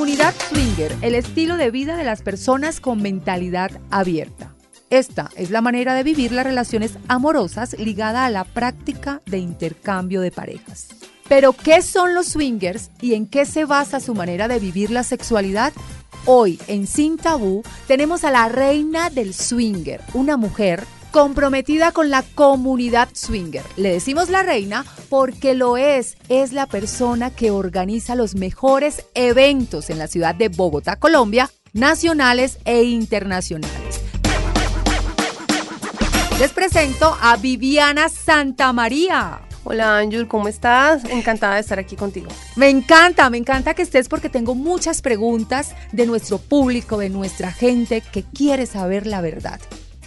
Comunidad Swinger, el estilo de vida de las personas con mentalidad abierta. Esta es la manera de vivir las relaciones amorosas ligada a la práctica de intercambio de parejas. Pero, ¿qué son los swingers y en qué se basa su manera de vivir la sexualidad? Hoy, en Sin Tabú, tenemos a la reina del swinger, una mujer comprometida con la comunidad swinger. Le decimos la reina porque lo es. Es la persona que organiza los mejores eventos en la ciudad de Bogotá, Colombia, nacionales e internacionales. Les presento a Viviana Santamaría. Hola Ángel, ¿cómo estás? Encantada de estar aquí contigo. Me encanta, me encanta que estés porque tengo muchas preguntas de nuestro público, de nuestra gente que quiere saber la verdad.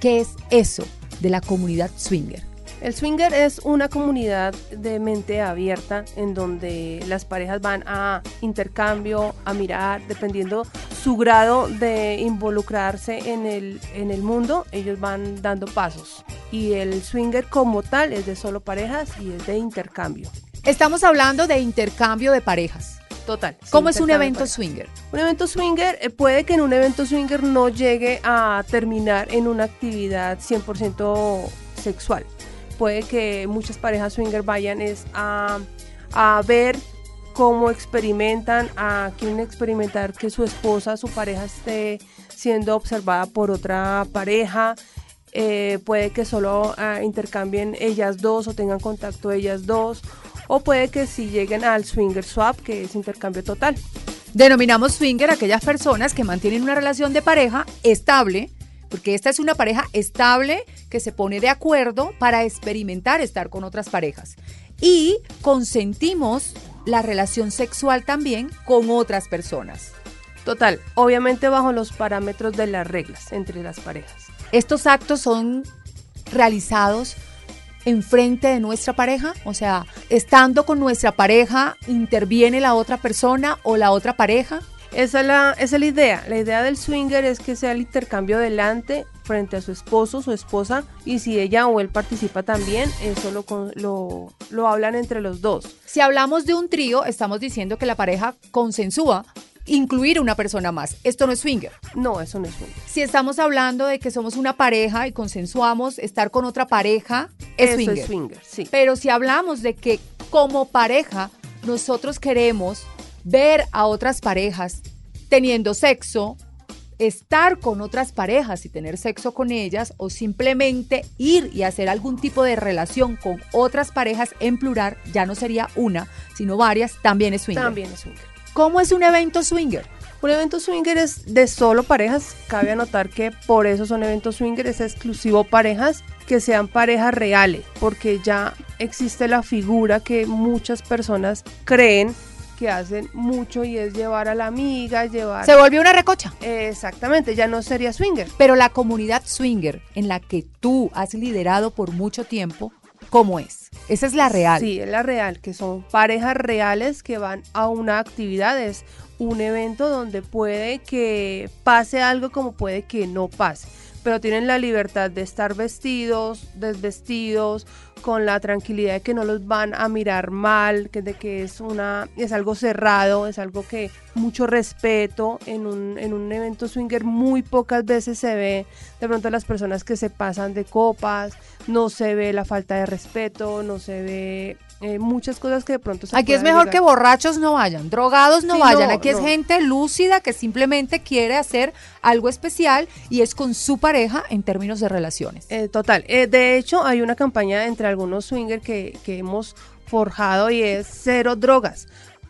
¿Qué es eso de la comunidad swinger? El swinger es una comunidad de mente abierta en donde las parejas van a intercambio, a mirar, dependiendo su grado de involucrarse en el, en el mundo, ellos van dando pasos. Y el swinger como tal es de solo parejas y es de intercambio. Estamos hablando de intercambio de parejas. Total. ¿Cómo es un evento swinger? Un evento swinger eh, puede que en un evento swinger no llegue a terminar en una actividad 100% sexual. Puede que muchas parejas swinger vayan es a, a ver cómo experimentan, a quieren experimentar que su esposa, su pareja esté siendo observada por otra pareja. Eh, puede que solo ah, intercambien ellas dos o tengan contacto ellas dos o puede que si lleguen al swinger swap, que es intercambio total. Denominamos swinger aquellas personas que mantienen una relación de pareja estable, porque esta es una pareja estable que se pone de acuerdo para experimentar estar con otras parejas. Y consentimos la relación sexual también con otras personas. Total, obviamente bajo los parámetros de las reglas entre las parejas. Estos actos son realizados enfrente de nuestra pareja? O sea, estando con nuestra pareja, ¿interviene la otra persona o la otra pareja? Esa es la, esa es la idea. La idea del swinger es que sea el intercambio delante frente a su esposo, su esposa, y si ella o él participa también, eso lo, lo, lo hablan entre los dos. Si hablamos de un trío, estamos diciendo que la pareja consensúa incluir una persona más. Esto no es swinger. No, eso no es swinger. Si estamos hablando de que somos una pareja y consensuamos estar con otra pareja, es eso swinger. Es swinger sí. Pero si hablamos de que como pareja nosotros queremos ver a otras parejas teniendo sexo, estar con otras parejas y tener sexo con ellas o simplemente ir y hacer algún tipo de relación con otras parejas en plural, ya no sería una, sino varias, también es swinger. También es swinger. ¿Cómo es un evento swinger? Un evento swinger es de solo parejas. Cabe anotar que por eso son eventos swinger, es exclusivo parejas que sean parejas reales, porque ya existe la figura que muchas personas creen que hacen mucho y es llevar a la amiga, llevar... Se volvió una recocha. Exactamente, ya no sería swinger. Pero la comunidad swinger en la que tú has liderado por mucho tiempo, ¿cómo es? Esa es la real. Sí, es la real, que son parejas reales que van a una actividad, es un evento donde puede que pase algo como puede que no pase, pero tienen la libertad de estar vestidos, desvestidos, con la tranquilidad de que no los van a mirar mal, que de que es una es algo cerrado, es algo que mucho respeto. En un, en un evento swinger muy pocas veces se ve de pronto las personas que se pasan de copas, no se ve la falta de respeto, no se ve eh, muchas cosas que de pronto se Aquí es mejor que borrachos no vayan, drogados no vayan. Aquí es gente lúcida que simplemente quiere hacer algo especial y es con su pareja en términos de relaciones. Eh, total. Eh, de hecho, hay una campaña entre algunos swingers que, que hemos forjado y es cero drogas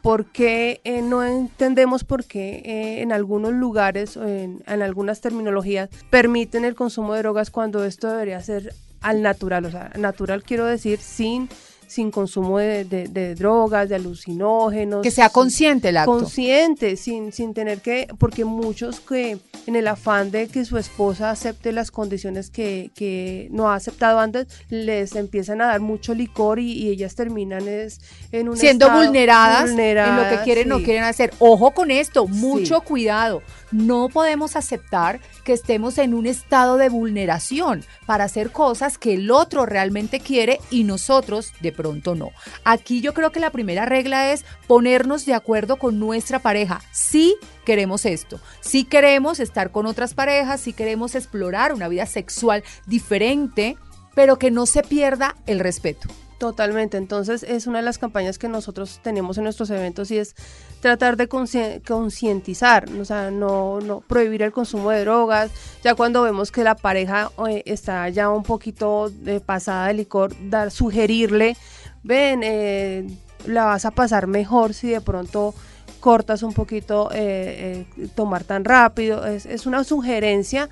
porque eh, no entendemos por qué eh, en algunos lugares o en, en, algunas terminologías permiten el consumo de drogas cuando esto debería ser al natural, o sea, natural quiero decir sin sin consumo de, de, de, drogas, de alucinógenos. Que sea consciente el acto. Consciente, sin, sin tener que, porque muchos que en el afán de que su esposa acepte las condiciones que, que no ha aceptado antes, les empiezan a dar mucho licor y, ellas terminan es, en un siendo vulneradas, en lo que quieren o no quieren hacer. Ojo con esto, mucho cuidado. No podemos aceptar que estemos en un estado de vulneración para hacer cosas que el otro realmente quiere y nosotros de pronto no. Aquí yo creo que la primera regla es ponernos de acuerdo con nuestra pareja. Sí queremos esto, sí queremos estar con otras parejas, sí queremos explorar una vida sexual diferente, pero que no se pierda el respeto. Totalmente, entonces es una de las campañas que nosotros tenemos en nuestros eventos y es tratar de concientizar, o sea, no, prohibir el consumo de drogas, ya cuando vemos que la pareja eh, está ya un poquito de pasada de licor, dar, sugerirle, ven, eh, la vas a pasar mejor si de pronto cortas un poquito eh, tomar tan rápido, es, es una sugerencia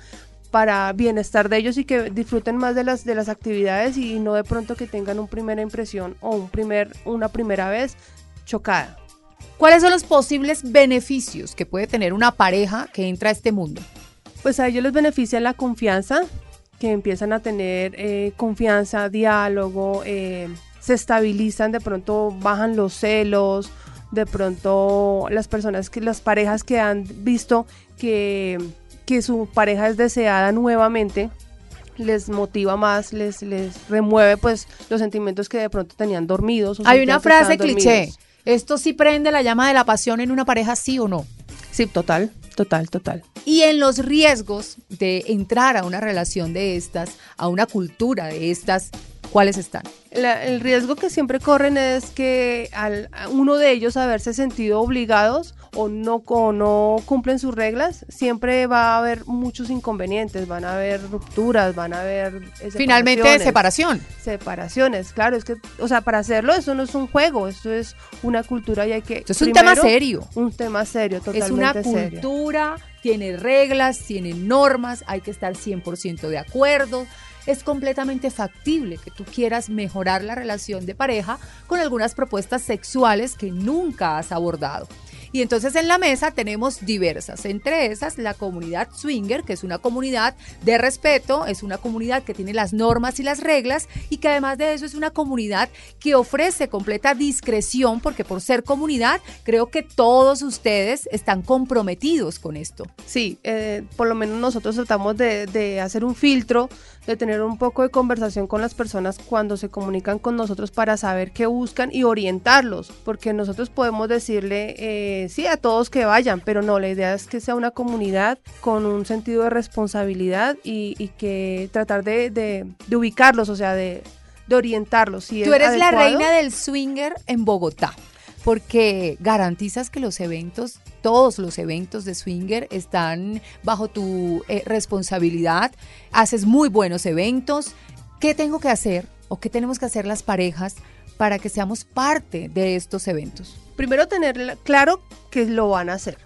para bienestar de ellos y que disfruten más de las, de las actividades y no de pronto que tengan una primera impresión o un primer, una primera vez chocada. ¿Cuáles son los posibles beneficios que puede tener una pareja que entra a este mundo? Pues a ellos les beneficia la confianza, que empiezan a tener eh, confianza, diálogo, eh, se estabilizan, de pronto bajan los celos, de pronto las personas que las parejas que han visto que que su pareja es deseada nuevamente, les motiva más, les, les remueve pues los sentimientos que de pronto tenían dormidos. Hay una frase cliché, ¿esto sí prende la llama de la pasión en una pareja, sí o no? Sí, total, total, total. Y en los riesgos de entrar a una relación de estas, a una cultura de estas, ¿cuáles están? el riesgo que siempre corren es que al uno de ellos haberse sentido obligados o no, no cumplen sus reglas, siempre va a haber muchos inconvenientes, van a haber rupturas, van a haber... Finalmente separación. Separaciones, claro, es que, o sea, para hacerlo eso no es un juego, eso es una cultura y hay que... es un tema serio. Un tema serio, totalmente Es una cultura, tiene reglas, tiene normas, hay que estar 100% de acuerdo es completamente factible que tú quieras mejorar la relación de pareja con algunas propuestas sexuales que nunca has abordado. Y entonces en la mesa tenemos diversas, entre esas la comunidad swinger, que es una comunidad de respeto, es una comunidad que tiene las normas y las reglas y que además de eso es una comunidad que ofrece completa discreción porque por ser comunidad creo que todos ustedes están comprometidos con esto. Sí, eh, por lo menos nosotros tratamos de, de hacer un filtro, de tener un poco de conversación con las personas cuando se comunican con nosotros para saber qué buscan y orientarlos, porque nosotros podemos decirle... Eh, sí, a todos que vayan, pero no, la idea es que sea una comunidad con un sentido de responsabilidad y, que tratar de, ubicarlos, o sea, de, orientarlos. Tú eres la reina del swinger en Bogotá porque garantizas que los eventos, todos los eventos de swinger están bajo tu eh, responsabilidad, haces muy buenos eventos. ¿Qué tengo que hacer o qué tenemos que hacer las parejas para que seamos parte de estos eventos? primero tener claro que lo van a hacer,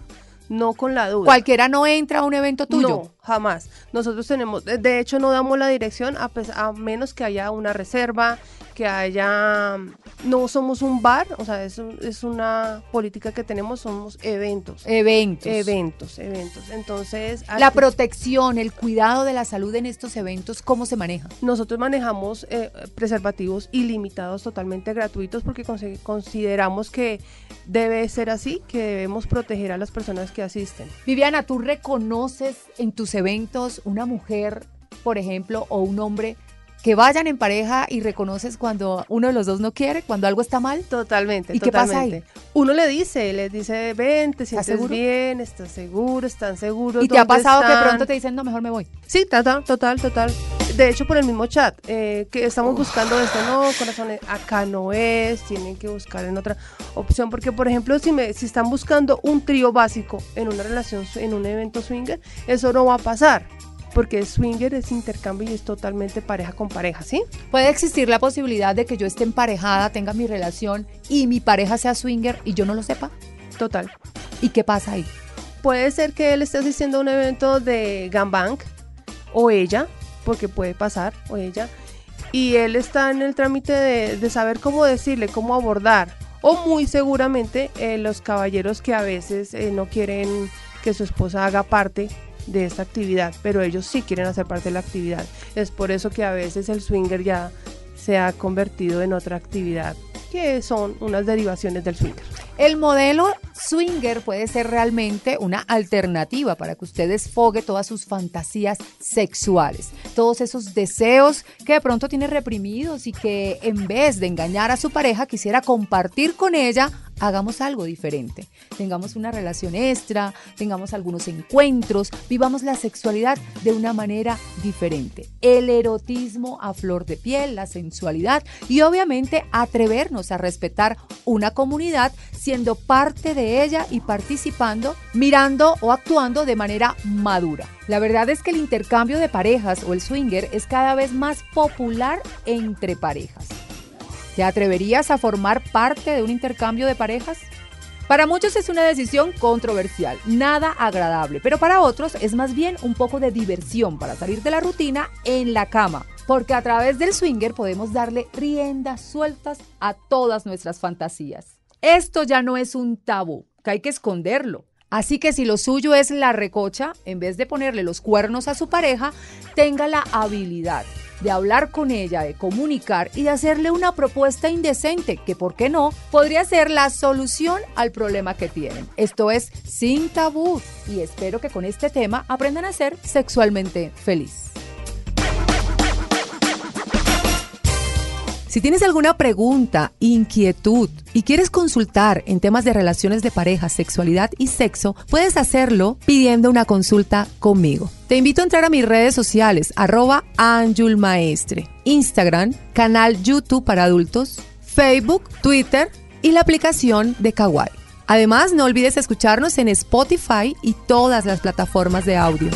no con la duda. Cualquiera no entra a un evento tuyo. No, jamás. Nosotros tenemos, de hecho no damos la dirección a, a menos que haya una reserva, que haya, no somos un bar, o sea, es, es una política que tenemos, somos eventos. Eventos. Eventos, eventos. Entonces... La protección, el cuidado de la salud en estos eventos, ¿cómo se maneja? Nosotros manejamos eh, preservativos ilimitados, totalmente gratuitos, porque consideramos que debe ser así, que debemos proteger a las personas que asisten. Viviana, ¿tú reconoces en tus eventos una mujer, por ejemplo, o un hombre que vayan en pareja y reconoces cuando uno de los dos no quiere, cuando algo está mal. Totalmente. ¿Y qué pasa ahí? Uno le dice, les dice, ven, te sientes bien, estás seguro, están seguros. ¿Y te ha pasado que pronto te dicen, no, mejor me voy? Sí, total, total, total. De hecho, por el mismo chat, eh, que estamos buscando esto, no, corazones, acá no es, tienen que buscar en otra opción, porque por ejemplo, si, me, si están buscando un trío básico en una relación, en un evento swinger, eso no va a pasar porque swinger es intercambio y es totalmente pareja con pareja, ¿sí? Puede existir la posibilidad de que yo esté emparejada, tenga mi relación y mi pareja sea swinger y yo no lo sepa. Total. ¿Y qué pasa ahí? Puede ser que él esté asistiendo a un evento de Gambank o ella, porque puede pasar, o ella, y él está en el trámite de, saber cómo decirle, cómo abordar, o muy seguramente eh, los caballeros que a veces eh, no quieren que su esposa haga parte de esta actividad, pero ellos sí quieren hacer parte de la actividad. Es por eso que a veces el swinger ya se ha convertido en otra actividad que son unas derivaciones del swinger. El modelo swinger puede ser realmente una alternativa para que usted desfogue todas sus fantasías sexuales, todos esos deseos que de pronto tiene reprimidos y que en vez de engañar a su pareja quisiera compartir con ella hagamos algo diferente. Tengamos una relación extra, tengamos algunos encuentros, vivamos la sexualidad de una manera diferente. El erotismo a flor de piel, la sensualidad y obviamente atrevernos a respetar una comunidad siendo parte de ella y participando, mirando o actuando de manera madura. La verdad es que el intercambio de parejas o el swinger es cada vez más popular entre parejas. ¿Te atreverías a formar parte de un intercambio de parejas? Para muchos es una decisión controversial, nada agradable, pero para otros es más bien un poco de diversión para salir de la rutina en la cama, porque a través del swinger podemos darle riendas sueltas a todas nuestras fantasías. Esto ya no es un tabú, que hay que esconderlo. Así que si lo suyo es la recocha, en vez de ponerle los cuernos a su pareja, tenga la habilidad de hablar con ella, de comunicar y de hacerle una propuesta indecente que, ¿por qué no?, podría ser la solución al problema que tienen. Esto es sin tabú y espero que con este tema aprendan a ser sexualmente feliz. Si tienes alguna pregunta, inquietud y quieres consultar en temas de relaciones de pareja, sexualidad y sexo, puedes hacerlo pidiendo una consulta conmigo. Te invito a entrar a mis redes sociales, arroba Maestre, Instagram, canal YouTube para adultos, Facebook, Twitter y la aplicación de Kawaii. Además, no olvides escucharnos en Spotify y todas las plataformas de audio.